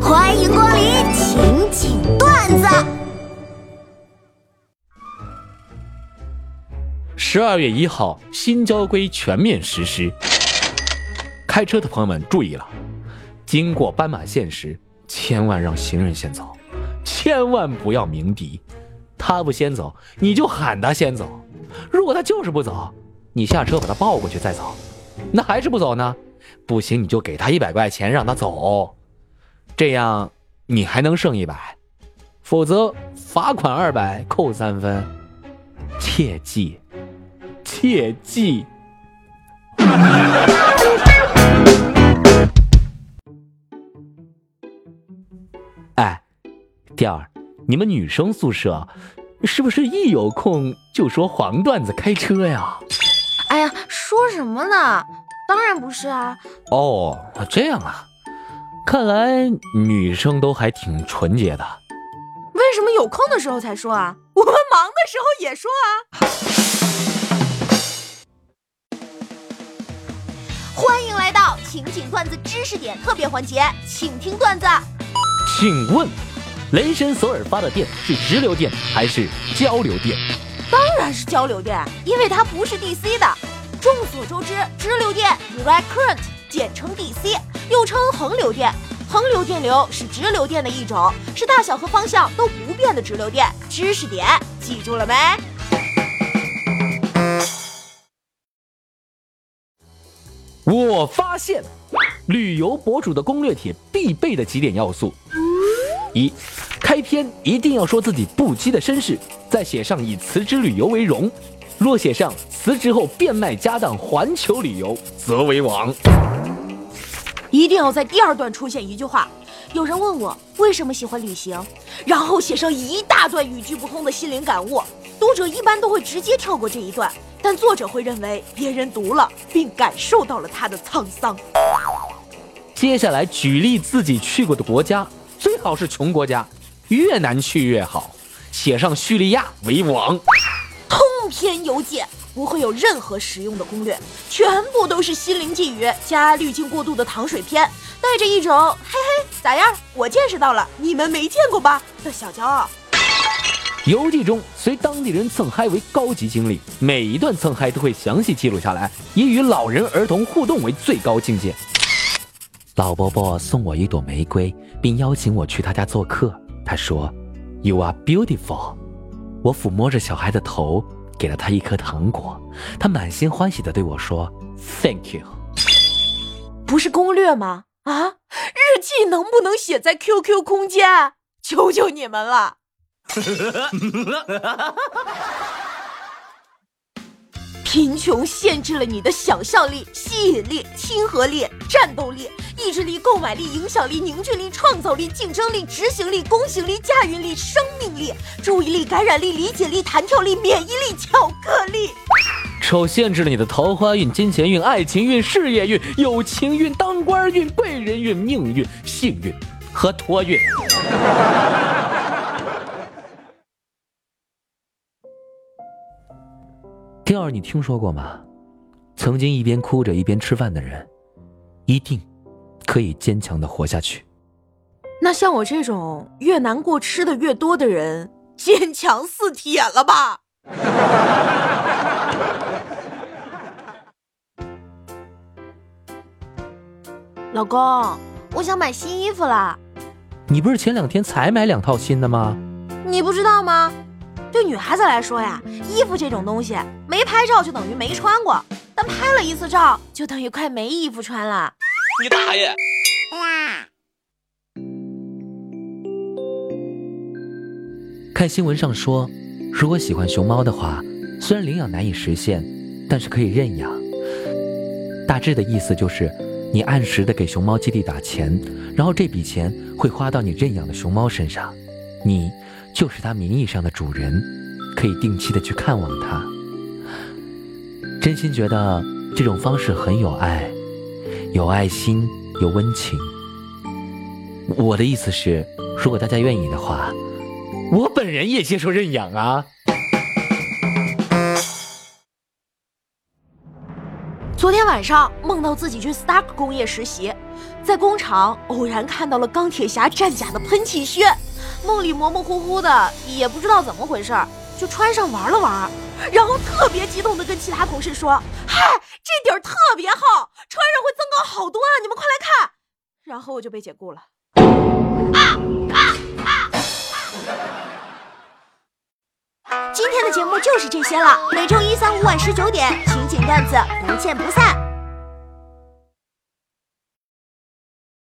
欢迎光临情景段子。十二月一号，新交规全面实施。开车的朋友们注意了，经过斑马线时，千万让行人先走，千万不要鸣笛。他不先走，你就喊他先走。如果他就是不走，你下车把他抱过去再走。那还是不走呢？不行，你就给他一百块钱让他走，这样你还能剩一百，否则罚款二百，扣三分。切记，切记。哎，第二，你们女生宿舍是不是一有空就说黄段子开车呀？哎呀，说什么呢？当然不是啊！哦，这样啊，看来女生都还挺纯洁的。为什么有空的时候才说啊？我们忙的时候也说啊！欢迎来到情景段子知识点特别环节，请听段子。请问，雷神索尔发的电是直流电还是交流电？当然是交流电，因为它不是 DC 的。众所周知，直流电 （direct current） 简称 DC，又称恒流电。恒流电流是直流电的一种，是大小和方向都不变的直流电。知识点记住了没？我发现，旅游博主的攻略帖必备的几点要素：一，开篇一定要说自己不羁的身世，再写上以辞职旅游为荣。若写上辞职后变卖家当环球旅游，则为王。一定要在第二段出现一句话：有人问我为什么喜欢旅行，然后写上一大段语句不通的心灵感悟。读者一般都会直接跳过这一段，但作者会认为别人读了并感受到了他的沧桑。接下来举例自己去过的国家，最好是穷国家，越难去越好，写上叙利亚为王。篇游记不会有任何实用的攻略，全部都是心灵寄语加滤镜过度的糖水片，带着一种嘿嘿咋样？我见识到了，你们没见过吧的小骄傲。游记中随当地人蹭嗨为高级经历，每一段蹭嗨都会详细记录下来，以与老人儿童互动为最高境界。老伯伯送我一朵玫瑰，并邀请我去他家做客。他说：“You are beautiful。”我抚摸着小孩的头。给了他一颗糖果，他满心欢喜的对我说：“Thank you。”不是攻略吗？啊，日记能不能写在 QQ 空间？求求你们了！贫穷限制了你的想象力、吸引力、亲和力、战斗力、意志力、购买力、影响力、凝聚力、创造力、竞争力、执行力、公行力、驾驭力、生命力、注意力、感染力、理解力、弹跳力、免疫力、巧克力。丑限制了你的桃花运、金钱运、爱情运、事业运、友情运、当官运、贵人运、命运、幸运和托运。第二，你听说过吗？曾经一边哭着一边吃饭的人，一定可以坚强的活下去。那像我这种越难过吃的越多的人，坚强似铁了吧？老公，我想买新衣服了。你不是前两天才买两套新的吗？你不知道吗？对女孩子来说呀，衣服这种东西，没拍照就等于没穿过，但拍了一次照，就等于快没衣服穿了。你大爷！看新闻上说，如果喜欢熊猫的话，虽然领养难以实现，但是可以认养。大致的意思就是，你按时的给熊猫基地打钱，然后这笔钱会花到你认养的熊猫身上，你。就是它名义上的主人，可以定期的去看望它。真心觉得这种方式很有爱，有爱心，有温情。我的意思是，如果大家愿意的话，我本人也接受认养啊。昨天晚上梦到自己去 Stark 工业实习，在工厂偶然看到了钢铁侠战甲的喷气靴，梦里模模糊糊的，也不知道怎么回事，就穿上玩了玩，然后特别激动的跟其他同事说：“嗨，这底儿特别厚，穿上会增高好多啊！你们快来看。”然后我就被解雇了。啊啊啊今天的节目就是这些了，每周一、三、五晚十九点，情景段子不见不散。